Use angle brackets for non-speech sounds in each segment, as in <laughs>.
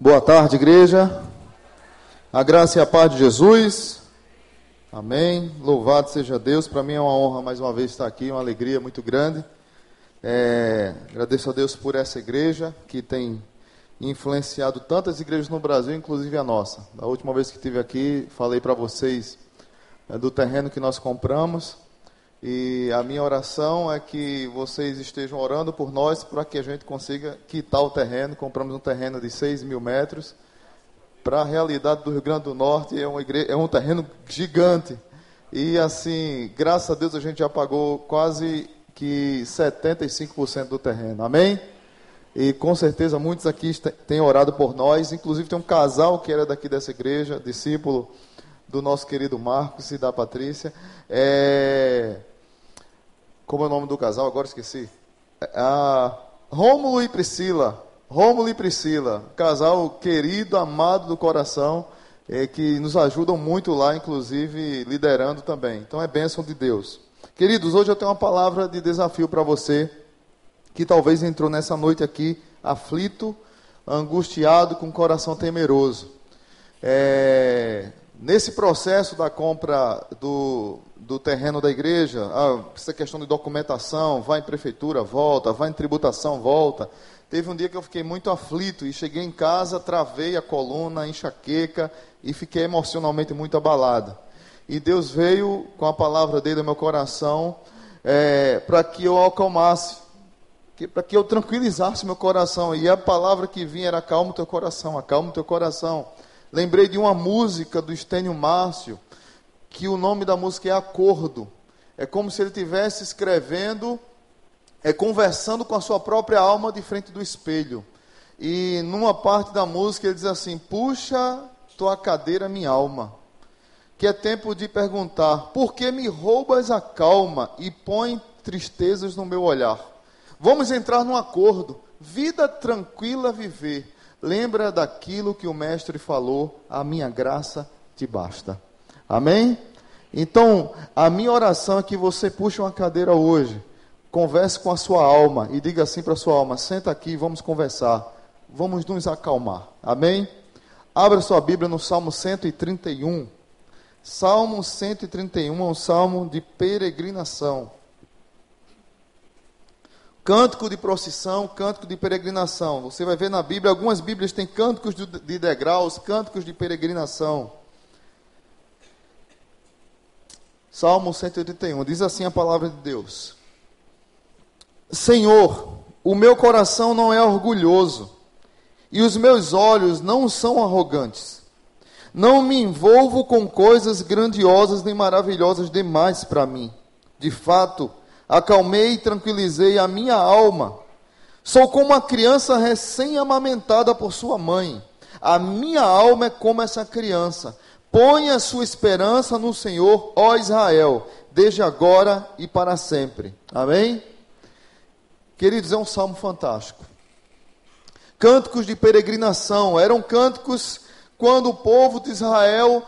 Boa tarde, igreja. A graça e a paz de Jesus. Amém. Louvado seja Deus. Para mim é uma honra mais uma vez estar aqui, uma alegria muito grande. É, agradeço a Deus por essa igreja que tem influenciado tantas igrejas no Brasil, inclusive a nossa. Da última vez que estive aqui, falei para vocês é, do terreno que nós compramos. E a minha oração é que vocês estejam orando por nós para que a gente consiga quitar o terreno. Compramos um terreno de 6 mil metros. Para a realidade do Rio Grande do Norte, é, igreja, é um terreno gigante. E assim, graças a Deus, a gente já pagou quase que 75% do terreno. Amém? E com certeza muitos aqui têm orado por nós. Inclusive, tem um casal que era daqui dessa igreja, discípulo do nosso querido Marcos e da Patrícia. É... Como é o nome do casal? Agora esqueci. Ah, Rômulo e Priscila. Rômulo e Priscila. Casal querido, amado do coração, é, que nos ajudam muito lá, inclusive liderando também. Então é bênção de Deus. Queridos, hoje eu tenho uma palavra de desafio para você, que talvez entrou nessa noite aqui aflito, angustiado, com coração temeroso. É, nesse processo da compra do, do terreno da igreja, ah, essa questão de documentação, vai em prefeitura, volta, vai em tributação, volta. Teve um dia que eu fiquei muito aflito e cheguei em casa, travei a coluna, enxaqueca e fiquei emocionalmente muito abalado. E Deus veio com a palavra dele no meu coração é, para que eu acalmasse, para que eu tranquilizasse meu coração. E a palavra que vinha era acalma o teu coração, acalma o teu coração. Lembrei de uma música do Estênio Márcio, que o nome da música é Acordo. É como se ele estivesse escrevendo, é conversando com a sua própria alma de frente do espelho. E numa parte da música ele diz assim: Puxa tua cadeira, minha alma. Que é tempo de perguntar: Por que me roubas a calma e põe tristezas no meu olhar? Vamos entrar num acordo. Vida tranquila viver. Lembra daquilo que o mestre falou: A minha graça te basta. Amém? Então, a minha oração é que você puxe uma cadeira hoje, converse com a sua alma e diga assim para a sua alma: senta aqui, vamos conversar, vamos nos acalmar. Amém? Abra sua Bíblia no Salmo 131. Salmo 131 é um salmo de peregrinação. Cântico de procissão, cântico de peregrinação. Você vai ver na Bíblia, algumas Bíblias têm cânticos de degraus, cânticos de peregrinação. Salmo 181, diz assim a palavra de Deus: Senhor, o meu coração não é orgulhoso, e os meus olhos não são arrogantes. Não me envolvo com coisas grandiosas nem maravilhosas demais para mim. De fato, acalmei e tranquilizei a minha alma. Sou como uma criança recém-amamentada por sua mãe. A minha alma é como essa criança Põe a sua esperança no Senhor, ó Israel, desde agora e para sempre. Amém? Queridos, é um salmo fantástico. Cânticos de peregrinação eram cânticos quando o povo de Israel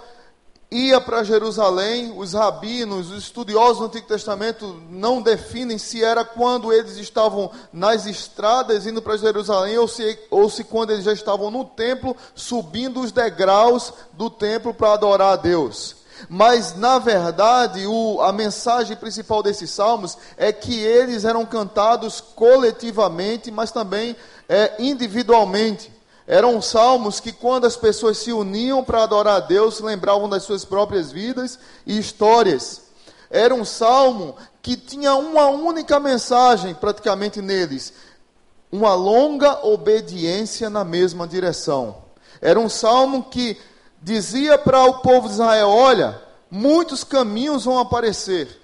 ia para Jerusalém, os rabinos, os estudiosos do Antigo Testamento não definem se era quando eles estavam nas estradas indo para Jerusalém ou se, ou se quando eles já estavam no templo, subindo os degraus do templo para adorar a Deus. Mas, na verdade, o, a mensagem principal desses salmos é que eles eram cantados coletivamente, mas também é, individualmente. Eram salmos que, quando as pessoas se uniam para adorar a Deus, lembravam das suas próprias vidas e histórias. Era um salmo que tinha uma única mensagem praticamente neles: uma longa obediência na mesma direção. Era um salmo que dizia para o povo de Israel: olha, muitos caminhos vão aparecer,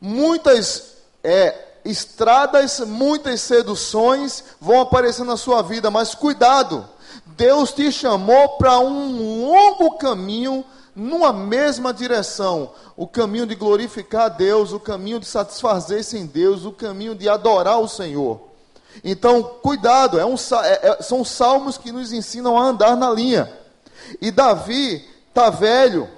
muitas é, estradas, muitas seduções vão aparecer na sua vida, mas cuidado Deus te chamou para um longo caminho numa mesma direção, o caminho de glorificar a Deus, o caminho de satisfazer-se em Deus, o caminho de adorar o Senhor. Então, cuidado, é um, é, é, são salmos que nos ensinam a andar na linha. E Davi está velho,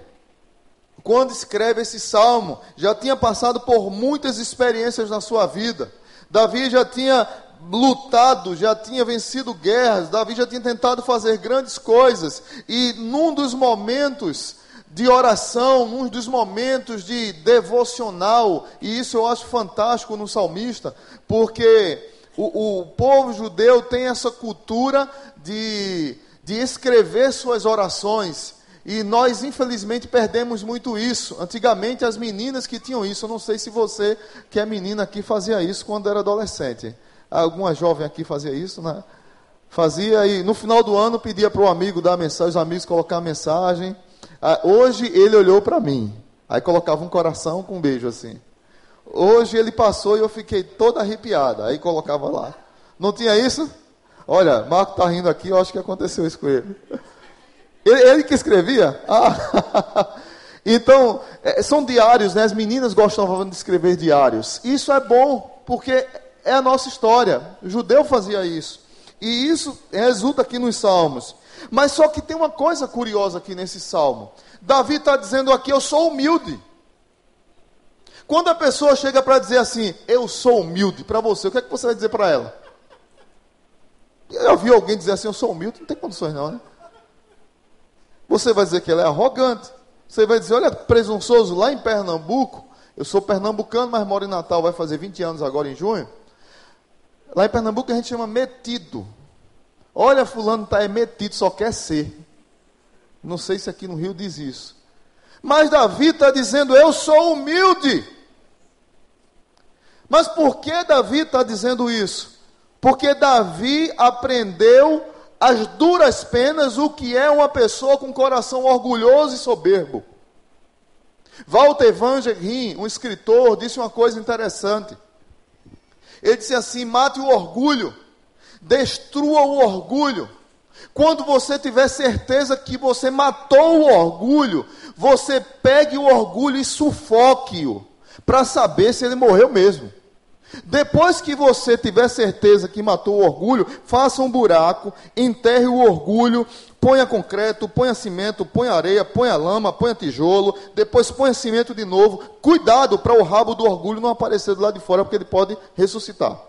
quando escreve esse salmo, já tinha passado por muitas experiências na sua vida. Davi já tinha lutado, já tinha vencido guerras, Davi já tinha tentado fazer grandes coisas, e num dos momentos de oração, num dos momentos de devocional, e isso eu acho fantástico no salmista, porque o, o povo judeu tem essa cultura de, de escrever suas orações, e nós, infelizmente, perdemos muito isso. Antigamente, as meninas que tinham isso, eu não sei se você, que é menina aqui, fazia isso quando era adolescente. Alguma jovem aqui fazia isso, né? Fazia e no final do ano pedia para o amigo dar mensagem, os amigos colocar a mensagem. Ah, hoje ele olhou para mim, aí colocava um coração com um beijo assim. Hoje ele passou e eu fiquei toda arrepiada, aí colocava lá. Não tinha isso? Olha, Marco está rindo aqui, eu acho que aconteceu isso com ele. Ele, ele que escrevia? Ah. <laughs> então, é, são diários, né? As meninas gostavam de escrever diários. Isso é bom, porque é a nossa história. O judeu fazia isso. E isso resulta aqui nos Salmos. Mas só que tem uma coisa curiosa aqui nesse salmo. Davi está dizendo aqui: Eu sou humilde. Quando a pessoa chega para dizer assim, eu sou humilde, para você, o que é que você vai dizer para ela? Eu ouvi alguém dizer assim, eu sou humilde, não tem condições não, né? Você vai dizer que ela é arrogante. Você vai dizer, olha, presunçoso, lá em Pernambuco, eu sou pernambucano, mas moro em Natal, vai fazer 20 anos agora em junho. Lá em Pernambuco a gente chama metido. Olha, fulano está é metido, só quer ser. Não sei se aqui no Rio diz isso. Mas Davi está dizendo, eu sou humilde. Mas por que Davi está dizendo isso? Porque Davi aprendeu as duras penas o que é uma pessoa com coração orgulhoso e soberbo. Walter Vangerin, um escritor, disse uma coisa interessante. Ele disse assim: mate o orgulho, destrua o orgulho. Quando você tiver certeza que você matou o orgulho, você pegue o orgulho e sufoque-o, para saber se ele morreu mesmo. Depois que você tiver certeza que matou o orgulho, faça um buraco, enterre o orgulho, ponha concreto, ponha cimento, ponha areia, ponha lama, ponha tijolo, depois ponha cimento de novo. Cuidado para o rabo do orgulho não aparecer do lado de fora, porque ele pode ressuscitar.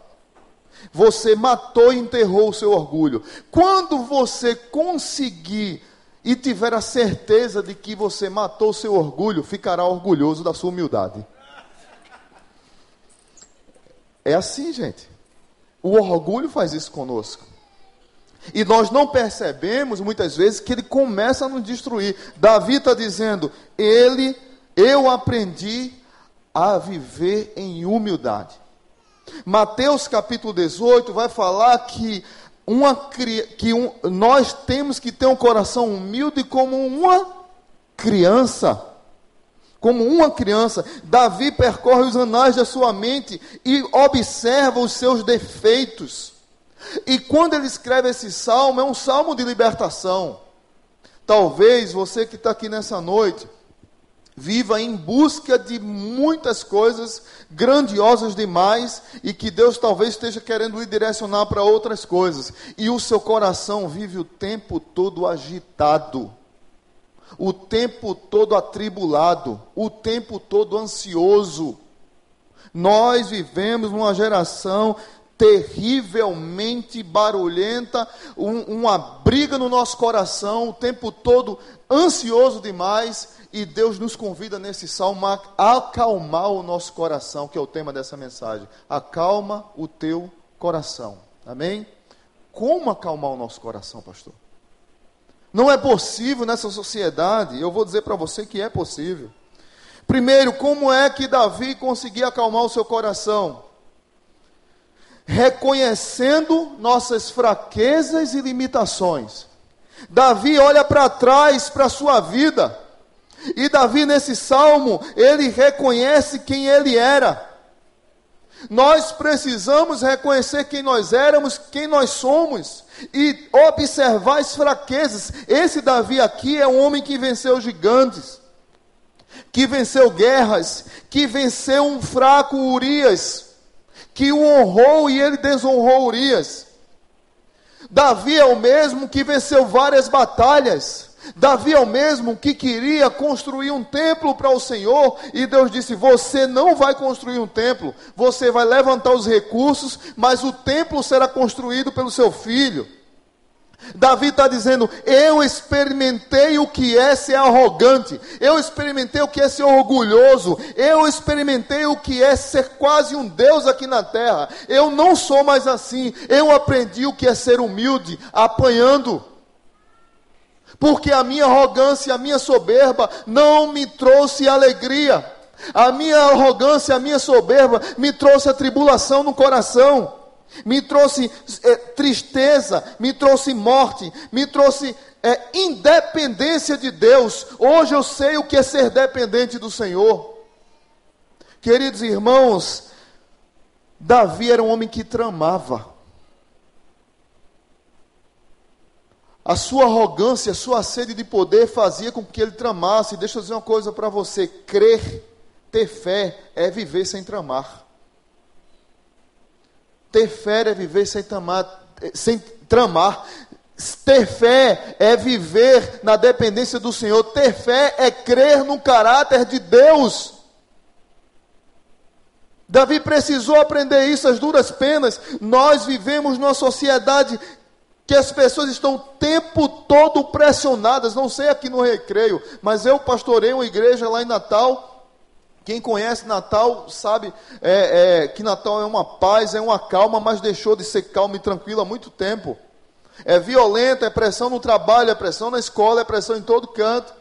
Você matou e enterrou o seu orgulho. Quando você conseguir e tiver a certeza de que você matou o seu orgulho, ficará orgulhoso da sua humildade. É assim, gente. O orgulho faz isso conosco. E nós não percebemos muitas vezes que ele começa a nos destruir. Davi está dizendo: Ele, eu aprendi a viver em humildade. Mateus capítulo 18 vai falar que, uma, que um, nós temos que ter um coração humilde como uma criança como uma criança, Davi percorre os anais da sua mente e observa os seus defeitos. E quando ele escreve esse salmo, é um salmo de libertação. Talvez você que está aqui nessa noite viva em busca de muitas coisas grandiosas demais e que Deus talvez esteja querendo lhe direcionar para outras coisas. E o seu coração vive o tempo todo agitado o tempo todo atribulado, o tempo todo ansioso. Nós vivemos numa geração terrivelmente barulhenta, um, uma briga no nosso coração, o tempo todo ansioso demais, e Deus nos convida nesse salmo a acalmar o nosso coração, que é o tema dessa mensagem. Acalma o teu coração. Amém? Como acalmar o nosso coração, pastor? Não é possível nessa sociedade, eu vou dizer para você que é possível. Primeiro, como é que Davi conseguia acalmar o seu coração? Reconhecendo nossas fraquezas e limitações. Davi olha para trás, para a sua vida. E Davi, nesse salmo, ele reconhece quem ele era. Nós precisamos reconhecer quem nós éramos, quem nós somos e observar as fraquezas. Esse Davi aqui é um homem que venceu gigantes, que venceu guerras, que venceu um fraco Urias, que o honrou e ele desonrou Urias. Davi é o mesmo que venceu várias batalhas. Davi é o mesmo que queria construir um templo para o Senhor, e Deus disse: Você não vai construir um templo, você vai levantar os recursos, mas o templo será construído pelo seu filho. Davi está dizendo: Eu experimentei o que é ser arrogante, eu experimentei o que é ser orgulhoso, eu experimentei o que é ser quase um Deus aqui na terra. Eu não sou mais assim, eu aprendi o que é ser humilde, apanhando. Porque a minha arrogância, a minha soberba não me trouxe alegria. A minha arrogância, a minha soberba me trouxe a tribulação no coração me trouxe é, tristeza, me trouxe morte, me trouxe é, independência de Deus. Hoje eu sei o que é ser dependente do Senhor. Queridos irmãos, Davi era um homem que tramava. A sua arrogância, a sua sede de poder fazia com que ele tramasse. Deixa eu dizer uma coisa para você: crer, ter fé, é viver sem tramar. Ter fé é viver sem tramar, sem tramar. Ter fé é viver na dependência do Senhor. Ter fé é crer no caráter de Deus. Davi precisou aprender isso às duras penas. Nós vivemos numa sociedade que as pessoas estão o tempo todo pressionadas. Não sei aqui no recreio, mas eu pastorei uma igreja lá em Natal quem conhece Natal sabe é, é, que Natal é uma paz, é uma calma, mas deixou de ser calma e tranquila há muito tempo. É violenta, é pressão no trabalho, é pressão na escola, é pressão em todo canto.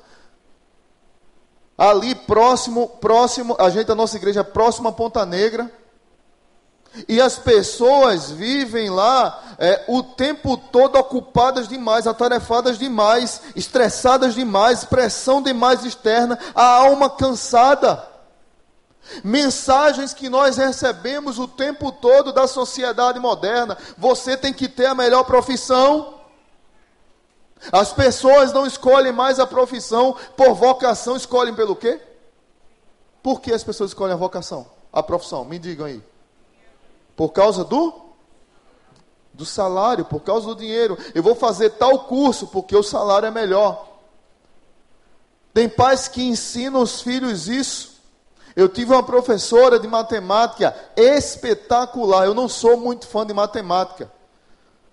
Ali próximo, próximo, a gente, a nossa igreja é próxima a Ponta Negra. E as pessoas vivem lá é, o tempo todo ocupadas demais, atarefadas demais, estressadas demais, pressão demais externa, a alma cansada. Mensagens que nós recebemos o tempo todo da sociedade moderna. Você tem que ter a melhor profissão. As pessoas não escolhem mais a profissão por vocação, escolhem pelo quê? Por que as pessoas escolhem a vocação? A profissão, me digam aí. Por causa do do salário, por causa do dinheiro. Eu vou fazer tal curso porque o salário é melhor. Tem pais que ensinam os filhos isso. Eu tive uma professora de matemática espetacular. Eu não sou muito fã de matemática.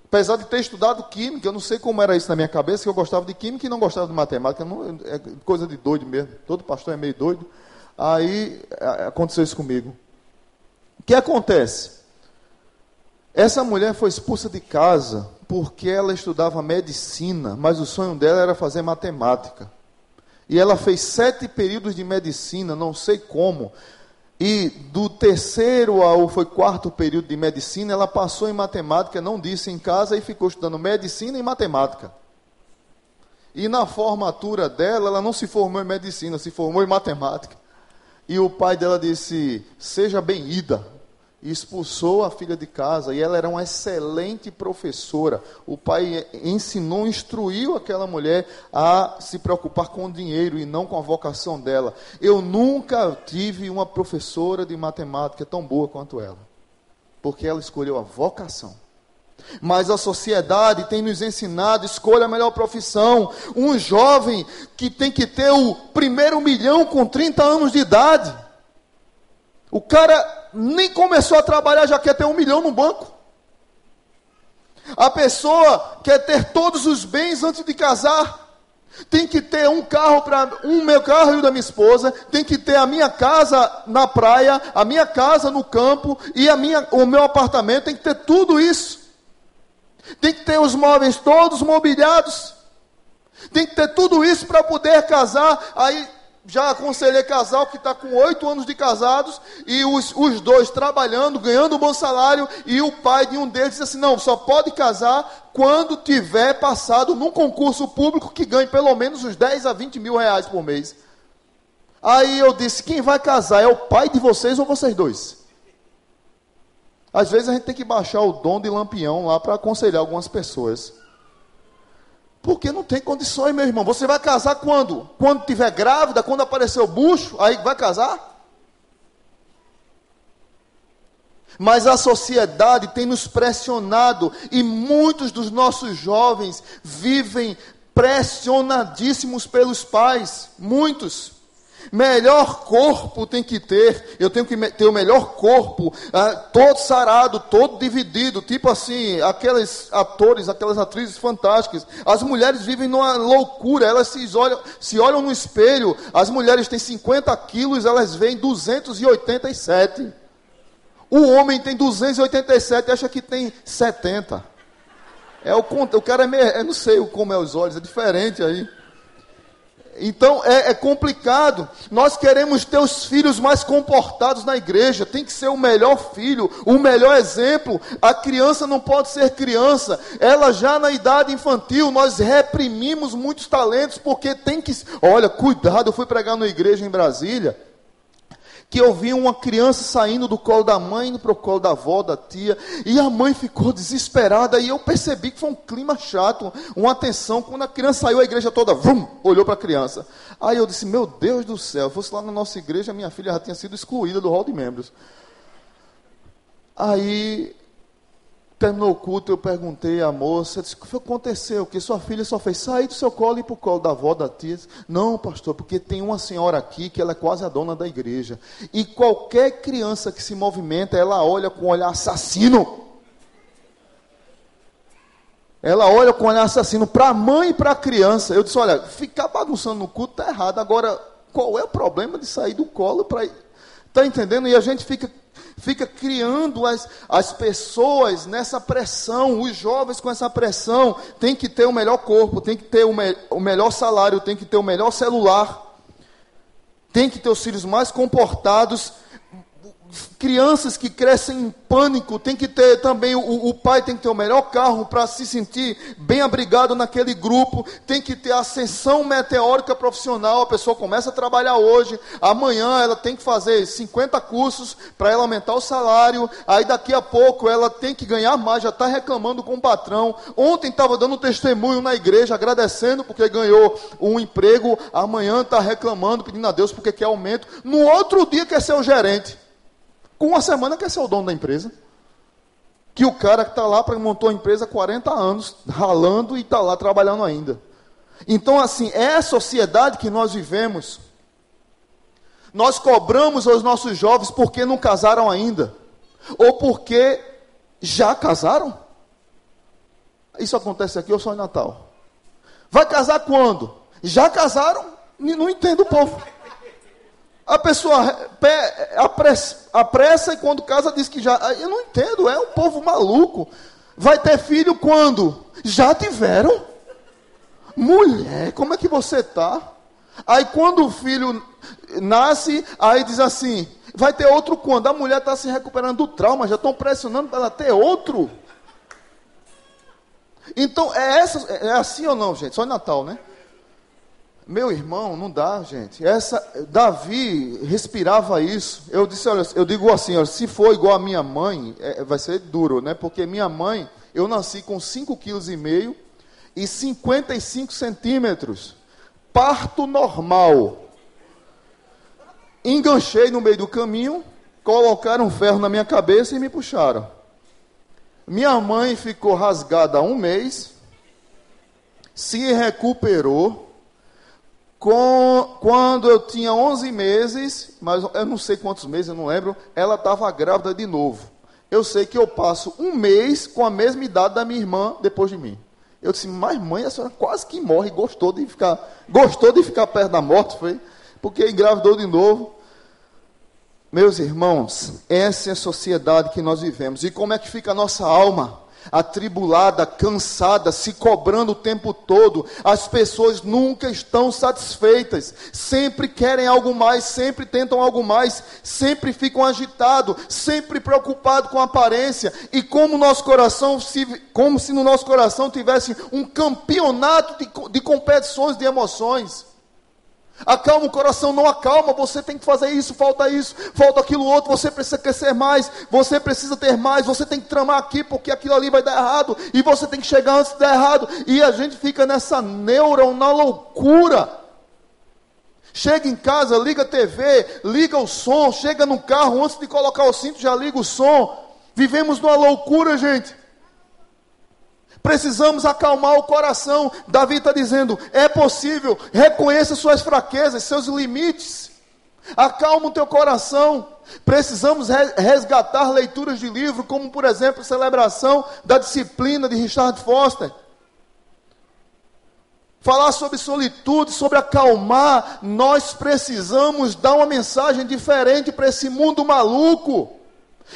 Apesar de ter estudado química, eu não sei como era isso na minha cabeça, que eu gostava de química e não gostava de matemática. Não, é coisa de doido mesmo. Todo pastor é meio doido. Aí aconteceu isso comigo. O que acontece? Essa mulher foi expulsa de casa porque ela estudava medicina, mas o sonho dela era fazer matemática. E ela fez sete períodos de medicina, não sei como. E do terceiro ao foi quarto período de medicina, ela passou em matemática, não disse em casa e ficou estudando medicina e matemática. E na formatura dela, ela não se formou em medicina, se formou em matemática. E o pai dela disse: Seja bem-ida e expulsou a filha de casa. E ela era uma excelente professora. O pai ensinou, instruiu aquela mulher a se preocupar com o dinheiro e não com a vocação dela. Eu nunca tive uma professora de matemática tão boa quanto ela, porque ela escolheu a vocação. Mas a sociedade tem nos ensinado, escolha a melhor profissão. Um jovem que tem que ter o primeiro milhão com 30 anos de idade. O cara nem começou a trabalhar, já quer ter um milhão no banco. A pessoa quer ter todos os bens antes de casar. Tem que ter um carro para um meu carro e o da minha esposa, tem que ter a minha casa na praia, a minha casa no campo e a minha, o meu apartamento, tem que ter tudo isso. Tem que ter os móveis todos mobiliados. Tem que ter tudo isso para poder casar. Aí já aconselhei casal que está com oito anos de casados e os, os dois trabalhando, ganhando um bom salário, e o pai de um deles disse assim: não, só pode casar quando tiver passado num concurso público que ganhe pelo menos uns 10 a 20 mil reais por mês. Aí eu disse: quem vai casar é o pai de vocês ou vocês dois? Às vezes a gente tem que baixar o dom de lampião lá para aconselhar algumas pessoas. Porque não tem condições, meu irmão. Você vai casar quando? Quando tiver grávida, quando aparecer o bucho, aí vai casar? Mas a sociedade tem nos pressionado e muitos dos nossos jovens vivem pressionadíssimos pelos pais, muitos. Melhor corpo tem que ter, eu tenho que ter o melhor corpo, ah, todo sarado, todo dividido, tipo assim, aqueles atores, aquelas atrizes fantásticas. As mulheres vivem numa loucura, elas se olham, se olham no espelho, as mulheres têm 50 quilos, elas veem 287. O homem tem 287 e acha que tem 70. É o, o cara é meio, eu não sei como é os olhos, é diferente aí. Então é, é, complicado. Nós queremos ter os filhos mais comportados na igreja. Tem que ser o melhor filho, o melhor exemplo. A criança não pode ser criança. Ela já na idade infantil, nós reprimimos muitos talentos porque tem que. Olha, cuidado. Eu fui pregar na igreja em Brasília que eu vi uma criança saindo do colo da mãe, indo para o colo da avó, da tia, e a mãe ficou desesperada, e eu percebi que foi um clima chato, uma tensão, quando a criança saiu, a igreja toda, vum, olhou para a criança. Aí eu disse, meu Deus do céu, fosse lá na nossa igreja, minha filha já tinha sido excluída do hall de membros. Aí Terminou o culto, eu perguntei à moça, disse, o que aconteceu? Que sua filha só fez sair do seu colo e ir para o colo da avó, da tia. Não, pastor, porque tem uma senhora aqui que ela é quase a dona da igreja. E qualquer criança que se movimenta, ela olha com um olhar assassino. Ela olha com um olhar assassino para a mãe e para a criança. Eu disse, olha, ficar bagunçando no culto está errado. Agora, qual é o problema de sair do colo para... Está entendendo? E a gente fica fica criando as, as pessoas nessa pressão, os jovens com essa pressão, tem que ter o melhor corpo, tem que ter o, me, o melhor salário, tem que ter o melhor celular, tem que ter os filhos mais comportados, crianças que crescem em pânico, tem que ter também, o, o pai tem que ter o melhor carro para se sentir bem abrigado naquele grupo, tem que ter ascensão meteórica profissional, a pessoa começa a trabalhar hoje, amanhã ela tem que fazer 50 cursos para ela aumentar o salário, aí daqui a pouco ela tem que ganhar mais, já está reclamando com o patrão, ontem estava dando testemunho na igreja, agradecendo porque ganhou um emprego, amanhã está reclamando, pedindo a Deus porque quer aumento, no outro dia quer ser o gerente, com uma semana quer ser o dono da empresa. Que o cara que está lá montou a empresa há 40 anos, ralando e está lá trabalhando ainda. Então, assim, é a sociedade que nós vivemos. Nós cobramos aos nossos jovens porque não casaram ainda. Ou porque já casaram. Isso acontece aqui ou só em Natal? Vai casar quando? Já casaram? Não entendo o povo. A pessoa apressa, e quando casa diz que já. Eu não entendo, é um povo maluco. Vai ter filho quando? Já tiveram? Mulher, como é que você está? Aí quando o filho nasce, aí diz assim: vai ter outro quando? A mulher está se recuperando do trauma, já estão pressionando para ela ter outro. Então, é, essa, é assim ou não, gente? Só em Natal, né? Meu irmão, não dá, gente. Essa Davi respirava isso. Eu disse, olha, eu digo assim, olha, se for igual a minha mãe, é, vai ser duro, né? Porque minha mãe, eu nasci com 5,5 kg e 55 centímetros. Parto normal. Enganchei no meio do caminho, colocaram um ferro na minha cabeça e me puxaram. Minha mãe ficou rasgada um mês, se recuperou com, quando eu tinha 11 meses, mas eu não sei quantos meses, eu não lembro, ela estava grávida de novo. Eu sei que eu passo um mês com a mesma idade da minha irmã depois de mim. Eu disse, mas mãe, a senhora quase que morre, gostou de ficar, gostou de ficar perto da morte, foi? Porque engravidou de novo. Meus irmãos, essa é a sociedade que nós vivemos. E como é que fica a nossa alma? Atribulada, cansada, se cobrando o tempo todo. As pessoas nunca estão satisfeitas, sempre querem algo mais, sempre tentam algo mais, sempre ficam agitados, sempre preocupados com a aparência. E como nosso coração, se, como se no nosso coração tivesse um campeonato de, de competições de emoções. Acalma o coração, não acalma. Você tem que fazer isso, falta isso, falta aquilo outro. Você precisa crescer mais, você precisa ter mais. Você tem que tramar aqui porque aquilo ali vai dar errado. E você tem que chegar antes de dar errado. E a gente fica nessa neura, na loucura. Chega em casa, liga a TV, liga o som, chega no carro, antes de colocar o cinto, já liga o som. Vivemos numa loucura, gente. Precisamos acalmar o coração. Davi está dizendo: é possível, reconheça suas fraquezas, seus limites. Acalma o teu coração. Precisamos resgatar leituras de livro, como por exemplo, a celebração da disciplina de Richard Foster. Falar sobre solitude, sobre acalmar, nós precisamos dar uma mensagem diferente para esse mundo maluco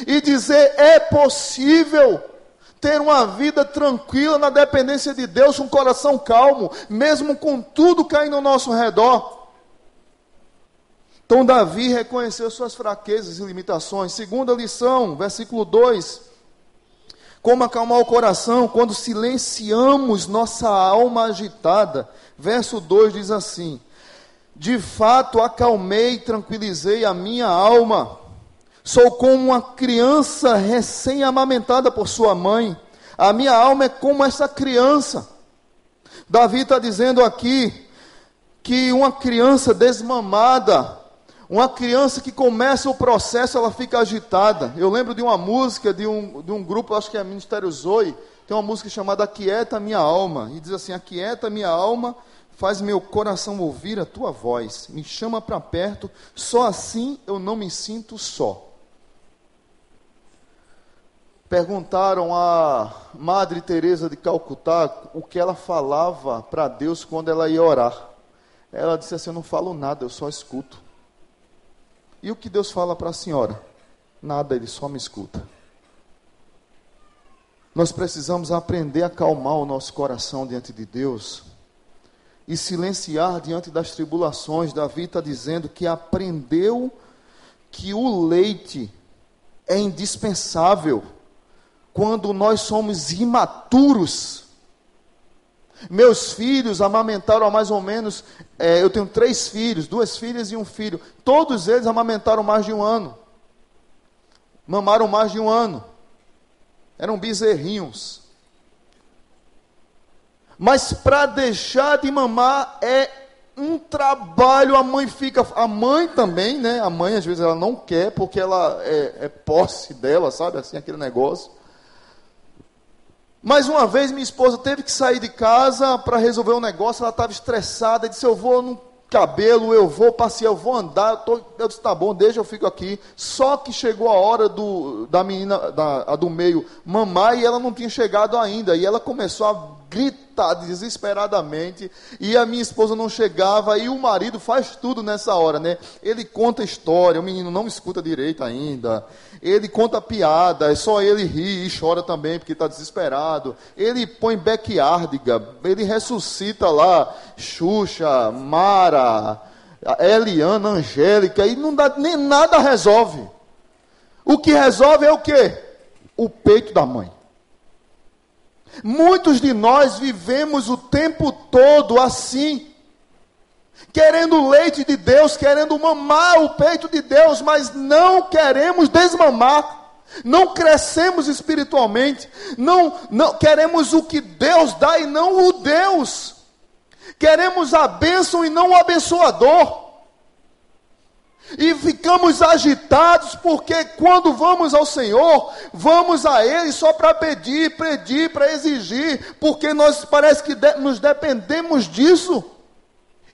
e dizer: é possível ter uma vida tranquila na dependência de Deus, um coração calmo, mesmo com tudo caindo ao nosso redor. Então, Davi reconheceu suas fraquezas e limitações. Segunda lição, versículo 2. Como acalmar o coração quando silenciamos nossa alma agitada. Verso 2 diz assim: De fato acalmei e tranquilizei a minha alma Sou como uma criança recém-amamentada por sua mãe. A minha alma é como essa criança. Davi está dizendo aqui que uma criança desmamada, uma criança que começa o processo, ela fica agitada. Eu lembro de uma música de um, de um grupo, acho que é Ministério Zoe, tem uma música chamada Aquieta Minha Alma, e diz assim: Aquieta minha alma, faz meu coração ouvir a tua voz, me chama para perto, só assim eu não me sinto só. Perguntaram a Madre Teresa de Calcutá o que ela falava para Deus quando ela ia orar. Ela disse assim: "Eu não falo nada, eu só escuto". E o que Deus fala para a senhora? Nada, ele só me escuta. Nós precisamos aprender a acalmar o nosso coração diante de Deus e silenciar diante das tribulações. Davi está dizendo que aprendeu que o leite é indispensável quando nós somos imaturos. Meus filhos amamentaram mais ou menos, é, eu tenho três filhos, duas filhas e um filho. Todos eles amamentaram mais de um ano. Mamaram mais de um ano. Eram bezerrinhos. Mas para deixar de mamar é um trabalho, a mãe fica, a mãe também, né? A mãe às vezes ela não quer porque ela é, é posse dela, sabe? Assim aquele negócio. Mais uma vez, minha esposa teve que sair de casa para resolver um negócio. Ela estava estressada. Disse: Eu vou no cabelo, eu vou passear, eu vou andar. Eu, tô, eu disse: Tá bom, deixa eu fico aqui. Só que chegou a hora do, da menina, da, a do meio, mamar e ela não tinha chegado ainda. E ela começou a gritar desesperadamente. E a minha esposa não chegava. E o marido faz tudo nessa hora, né? Ele conta história. O menino não escuta direito ainda. Ele conta piada, é só ele ri e chora também porque está desesperado. Ele põe backyardiga, ele ressuscita lá Xuxa, Mara, Eliana, Angélica, e não dá, nem nada resolve. O que resolve é o quê? O peito da mãe. Muitos de nós vivemos o tempo todo assim querendo leite de Deus, querendo mamar o peito de Deus, mas não queremos desmamar. Não crescemos espiritualmente, não, não queremos o que Deus dá e não o Deus. Queremos a bênção e não o abençoador. E ficamos agitados porque quando vamos ao Senhor, vamos a Ele só para pedir, pedir, para exigir, porque nós parece que de, nos dependemos disso.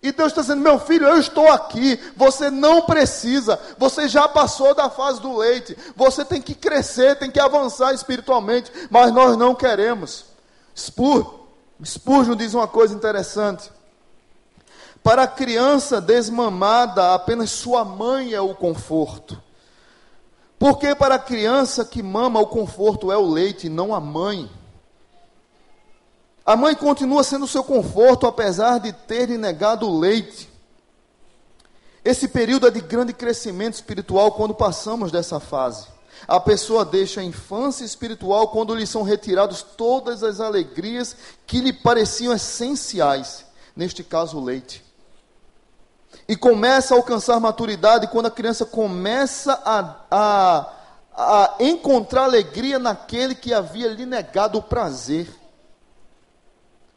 E Deus está dizendo: meu filho, eu estou aqui. Você não precisa. Você já passou da fase do leite. Você tem que crescer, tem que avançar espiritualmente. Mas nós não queremos. Spur, Spurgeon diz uma coisa interessante. Para a criança desmamada, apenas sua mãe é o conforto. Porque para a criança que mama, o conforto é o leite, não a mãe. A mãe continua sendo seu conforto, apesar de ter negado o leite. Esse período é de grande crescimento espiritual quando passamos dessa fase. A pessoa deixa a infância espiritual quando lhe são retiradas todas as alegrias que lhe pareciam essenciais, neste caso o leite. E começa a alcançar maturidade quando a criança começa a, a, a encontrar alegria naquele que havia lhe negado o prazer.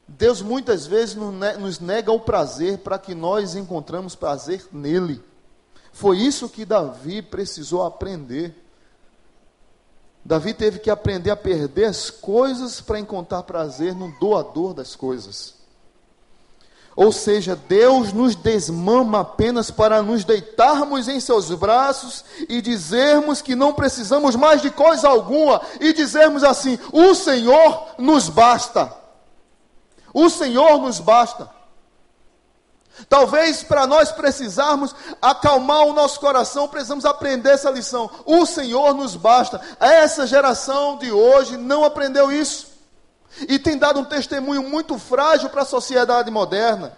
Deus muitas vezes nos nega o prazer para que nós encontramos prazer nele. Foi isso que Davi precisou aprender. Davi teve que aprender a perder as coisas para encontrar prazer no doador das coisas. Ou seja, Deus nos desmama apenas para nos deitarmos em seus braços e dizermos que não precisamos mais de coisa alguma e dizermos assim: o Senhor nos basta. O Senhor nos basta. Talvez para nós precisarmos acalmar o nosso coração, precisamos aprender essa lição. O Senhor nos basta. Essa geração de hoje não aprendeu isso. E tem dado um testemunho muito frágil para a sociedade moderna.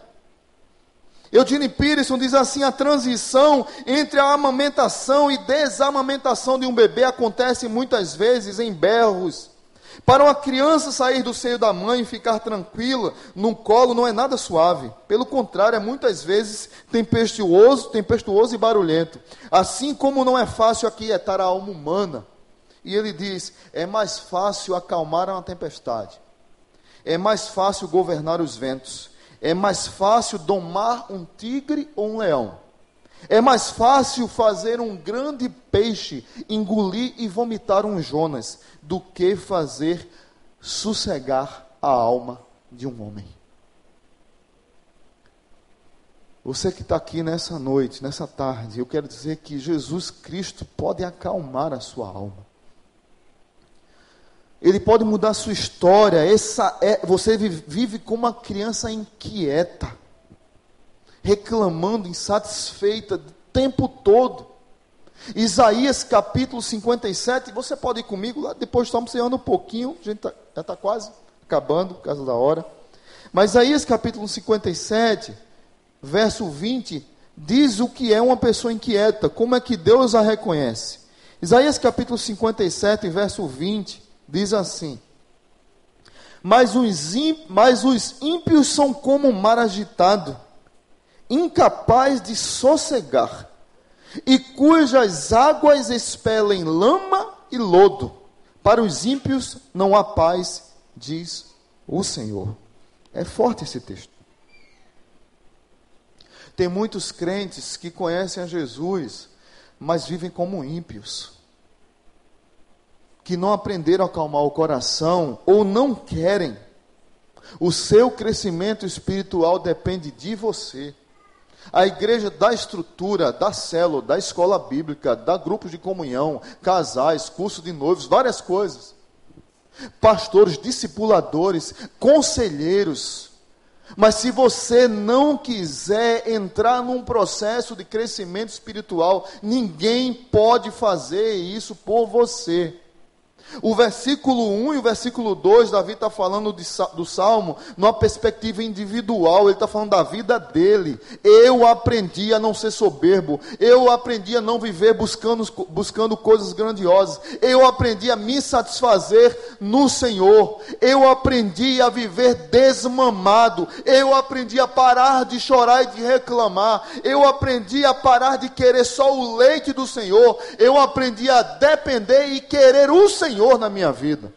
Eugene Peterson diz assim: a transição entre a amamentação e desamamentação de um bebê acontece muitas vezes em berros para uma criança sair do seio da mãe e ficar tranquila no colo não é nada suave. Pelo contrário, é muitas vezes tempestuoso, tempestuoso e barulhento. Assim como não é fácil aquietar a alma humana. E ele diz: é mais fácil acalmar uma tempestade. É mais fácil governar os ventos. É mais fácil domar um tigre ou um leão. É mais fácil fazer um grande peixe engolir e vomitar um Jonas do que fazer sossegar a alma de um homem. Você que está aqui nessa noite, nessa tarde, eu quero dizer que Jesus Cristo pode acalmar a sua alma. Ele pode mudar a sua história. Essa é, você vive como uma criança inquieta, reclamando, insatisfeita o tempo todo. Isaías capítulo 57, você pode ir comigo lá, depois estamos ceando um pouquinho, a gente tá, já está quase acabando, por causa da hora. Mas Isaías capítulo 57, verso 20, diz o que é uma pessoa inquieta, como é que Deus a reconhece. Isaías capítulo 57, verso 20, diz assim: Mas os, mas os ímpios são como um mar agitado, incapaz de sossegar e cujas águas expelem lama e lodo. Para os ímpios não há paz, diz o Senhor. É forte esse texto. Tem muitos crentes que conhecem a Jesus, mas vivem como ímpios. Que não aprenderam a acalmar o coração ou não querem. O seu crescimento espiritual depende de você. A igreja dá estrutura, dá célula, dá escola bíblica, dá grupos de comunhão, casais, curso de noivos, várias coisas. Pastores, discipuladores, conselheiros. Mas se você não quiser entrar num processo de crescimento espiritual, ninguém pode fazer isso por você. O versículo 1 e o versículo 2, Davi está falando de, do salmo numa perspectiva individual, ele está falando da vida dele. Eu aprendi a não ser soberbo, eu aprendi a não viver buscando, buscando coisas grandiosas, eu aprendi a me satisfazer no Senhor, eu aprendi a viver desmamado, eu aprendi a parar de chorar e de reclamar, eu aprendi a parar de querer só o leite do Senhor, eu aprendi a depender e querer o Senhor. Senhor na minha vida.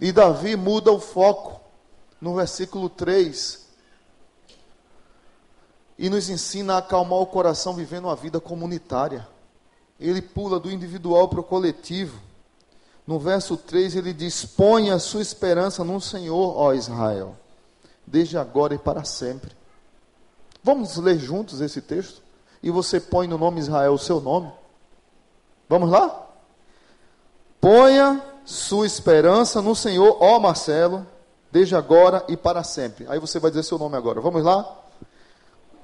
E Davi muda o foco no versículo 3 e nos ensina a acalmar o coração vivendo uma vida comunitária. Ele pula do individual para o coletivo. No verso 3 ele diz: Põe a sua esperança no Senhor, ó Israel, desde agora e para sempre. Vamos ler juntos esse texto? E você põe no nome Israel o seu nome? Vamos lá? Ponha sua esperança no Senhor, ó Marcelo, desde agora e para sempre. Aí você vai dizer seu nome agora. Vamos lá?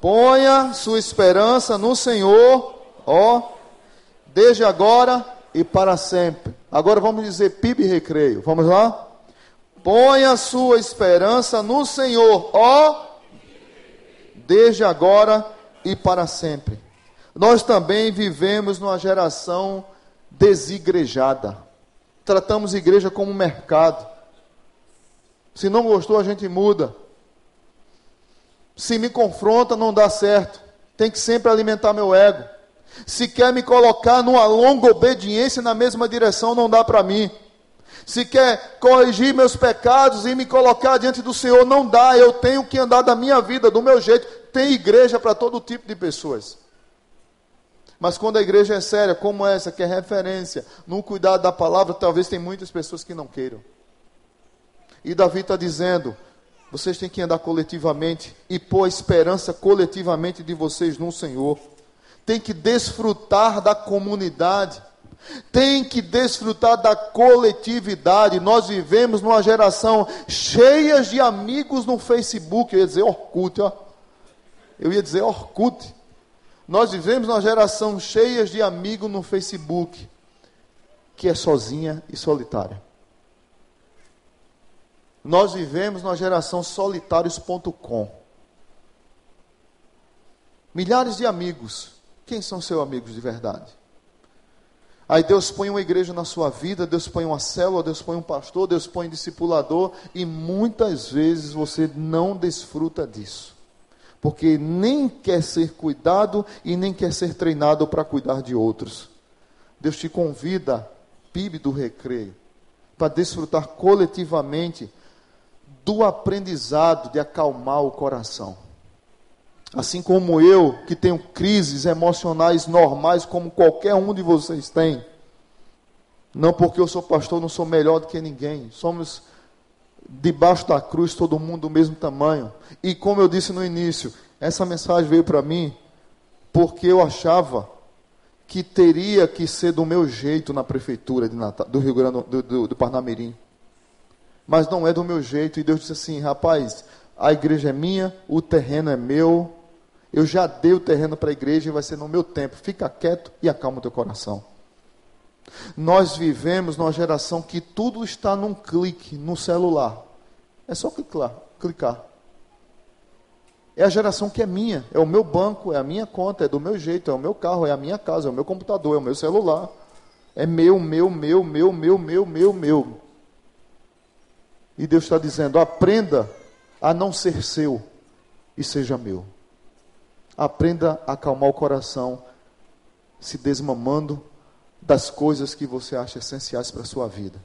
Ponha sua esperança no Senhor, ó, desde agora e para sempre. Agora vamos dizer PIB recreio. Vamos lá? Ponha sua esperança no Senhor, ó, desde agora e para sempre. Nós também vivemos numa geração desigrejada tratamos igreja como mercado. Se não gostou, a gente muda. Se me confronta, não dá certo. Tem que sempre alimentar meu ego. Se quer me colocar numa longa obediência na mesma direção, não dá para mim. Se quer corrigir meus pecados e me colocar diante do Senhor, não dá. Eu tenho que andar da minha vida, do meu jeito. Tem igreja para todo tipo de pessoas. Mas quando a igreja é séria, como essa, que é referência, no cuidado da palavra, talvez tem muitas pessoas que não queiram. E Davi está dizendo: vocês têm que andar coletivamente e pôr a esperança coletivamente de vocês no Senhor. Tem que desfrutar da comunidade. Tem que desfrutar da coletividade. Nós vivemos numa geração cheia de amigos no Facebook. Eu ia dizer Orkut, ó. Eu ia dizer Orkut. Nós vivemos numa geração cheia de amigos no Facebook, que é sozinha e solitária. Nós vivemos numa geração solitários.com. Milhares de amigos. Quem são seus amigos de verdade? Aí Deus põe uma igreja na sua vida, Deus põe uma célula, Deus põe um pastor, Deus põe um discipulador, e muitas vezes você não desfruta disso. Porque nem quer ser cuidado e nem quer ser treinado para cuidar de outros. Deus te convida, PIB do recreio, para desfrutar coletivamente do aprendizado de acalmar o coração. Assim como eu, que tenho crises emocionais normais, como qualquer um de vocês tem. Não porque eu sou pastor, não sou melhor do que ninguém. Somos debaixo da cruz, todo mundo do mesmo tamanho. E como eu disse no início, essa mensagem veio para mim porque eu achava que teria que ser do meu jeito na prefeitura Natal, do Rio Grande do, do, do Parnamirim mas não é do meu jeito. E Deus disse assim: rapaz, a igreja é minha, o terreno é meu, eu já dei o terreno para a igreja e vai ser no meu tempo. Fica quieto e acalma o teu coração. Nós vivemos numa geração que tudo está num clique no celular. É só clicar, clicar. É a geração que é minha, é o meu banco, é a minha conta, é do meu jeito, é o meu carro, é a minha casa, é o meu computador, é o meu celular. É meu, meu, meu, meu, meu, meu, meu, meu. E Deus está dizendo: aprenda a não ser seu e seja meu. Aprenda a acalmar o coração, se desmamando das coisas que você acha essenciais para a sua vida.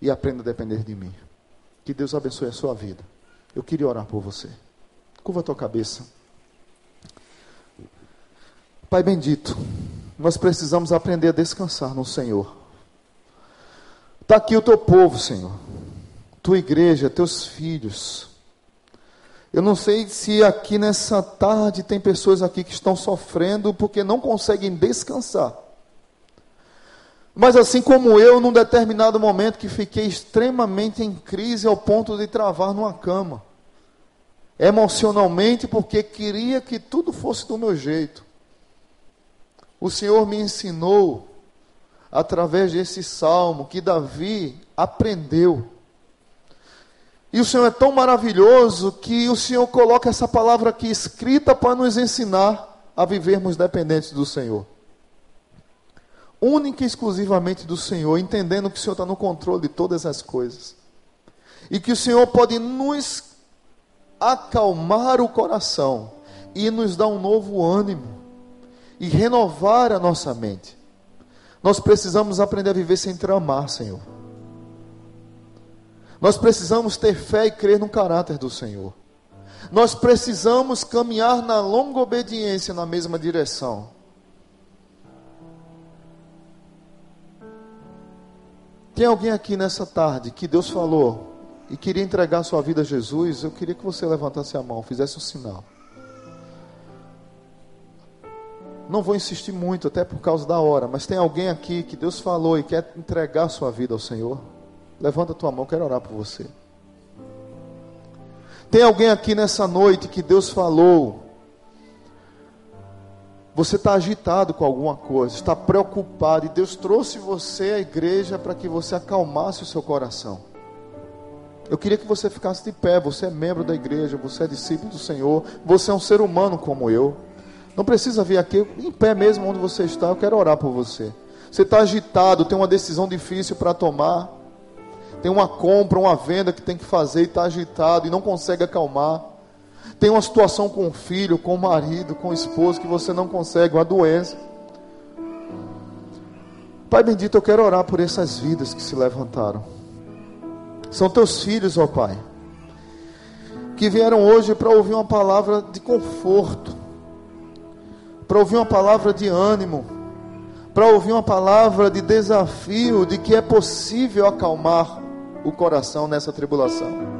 E aprenda a depender de mim. Que Deus abençoe a sua vida. Eu queria orar por você. Curva a tua cabeça. Pai bendito, nós precisamos aprender a descansar no Senhor. Está aqui o teu povo, Senhor tua igreja, teus filhos. Eu não sei se aqui nessa tarde tem pessoas aqui que estão sofrendo porque não conseguem descansar. Mas assim como eu, num determinado momento que fiquei extremamente em crise ao ponto de travar numa cama. Emocionalmente, porque queria que tudo fosse do meu jeito. O Senhor me ensinou, através desse salmo, que Davi aprendeu e o Senhor é tão maravilhoso que o Senhor coloca essa palavra aqui escrita para nos ensinar a vivermos dependentes do Senhor. Única e exclusivamente do Senhor, entendendo que o Senhor está no controle de todas as coisas. E que o Senhor pode nos acalmar o coração e nos dar um novo ânimo e renovar a nossa mente. Nós precisamos aprender a viver sem tramar, Senhor. Nós precisamos ter fé e crer no caráter do Senhor. Nós precisamos caminhar na longa obediência na mesma direção. Tem alguém aqui nessa tarde que Deus falou e queria entregar sua vida a Jesus? Eu queria que você levantasse a mão, fizesse um sinal. Não vou insistir muito, até por causa da hora, mas tem alguém aqui que Deus falou e quer entregar sua vida ao Senhor? Levanta a tua mão, quero orar por você. Tem alguém aqui nessa noite que Deus falou. Você está agitado com alguma coisa, está preocupado, e Deus trouxe você à igreja para que você acalmasse o seu coração. Eu queria que você ficasse de pé. Você é membro da igreja, você é discípulo do Senhor, você é um ser humano como eu. Não precisa vir aqui, em pé mesmo onde você está, eu quero orar por você. Você está agitado, tem uma decisão difícil para tomar tem uma compra, uma venda que tem que fazer e está agitado e não consegue acalmar. Tem uma situação com o filho, com o marido, com o esposo que você não consegue, uma doença. Pai bendito, eu quero orar por essas vidas que se levantaram. São teus filhos, ó Pai, que vieram hoje para ouvir uma palavra de conforto, para ouvir uma palavra de ânimo, para ouvir uma palavra de desafio de que é possível acalmar o coração nessa tribulação.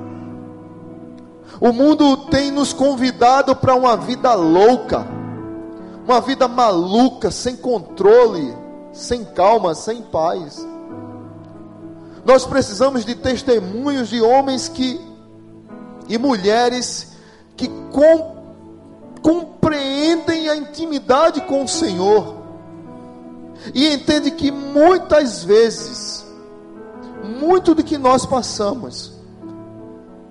O mundo tem nos convidado para uma vida louca, uma vida maluca, sem controle, sem calma, sem paz. Nós precisamos de testemunhos de homens que e mulheres que com, compreendem a intimidade com o Senhor e entendem que muitas vezes, muito do que nós passamos,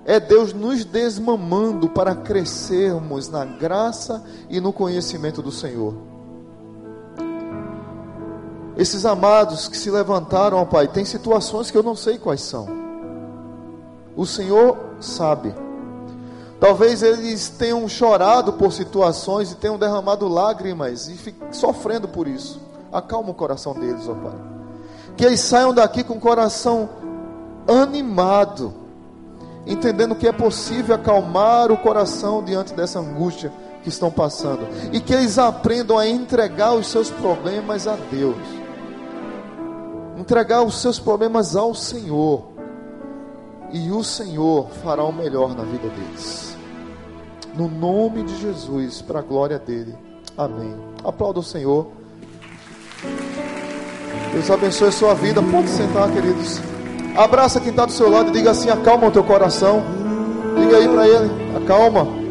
é Deus nos desmamando para crescermos na graça e no conhecimento do Senhor. Esses amados que se levantaram, ó Pai, tem situações que eu não sei quais são. O Senhor sabe. Talvez eles tenham chorado por situações e tenham derramado lágrimas e sofrendo por isso. Acalma o coração deles, ó Pai. Que eles saiam daqui com o coração animado, entendendo que é possível acalmar o coração diante dessa angústia que estão passando. E que eles aprendam a entregar os seus problemas a Deus entregar os seus problemas ao Senhor, e o Senhor fará o melhor na vida deles. No nome de Jesus, para a glória dele. Amém. Aplauda o Senhor. Deus abençoe a sua vida. Pode sentar, queridos. Abraça quem está do seu lado e diga assim: acalma o teu coração. Diga aí para ele: acalma.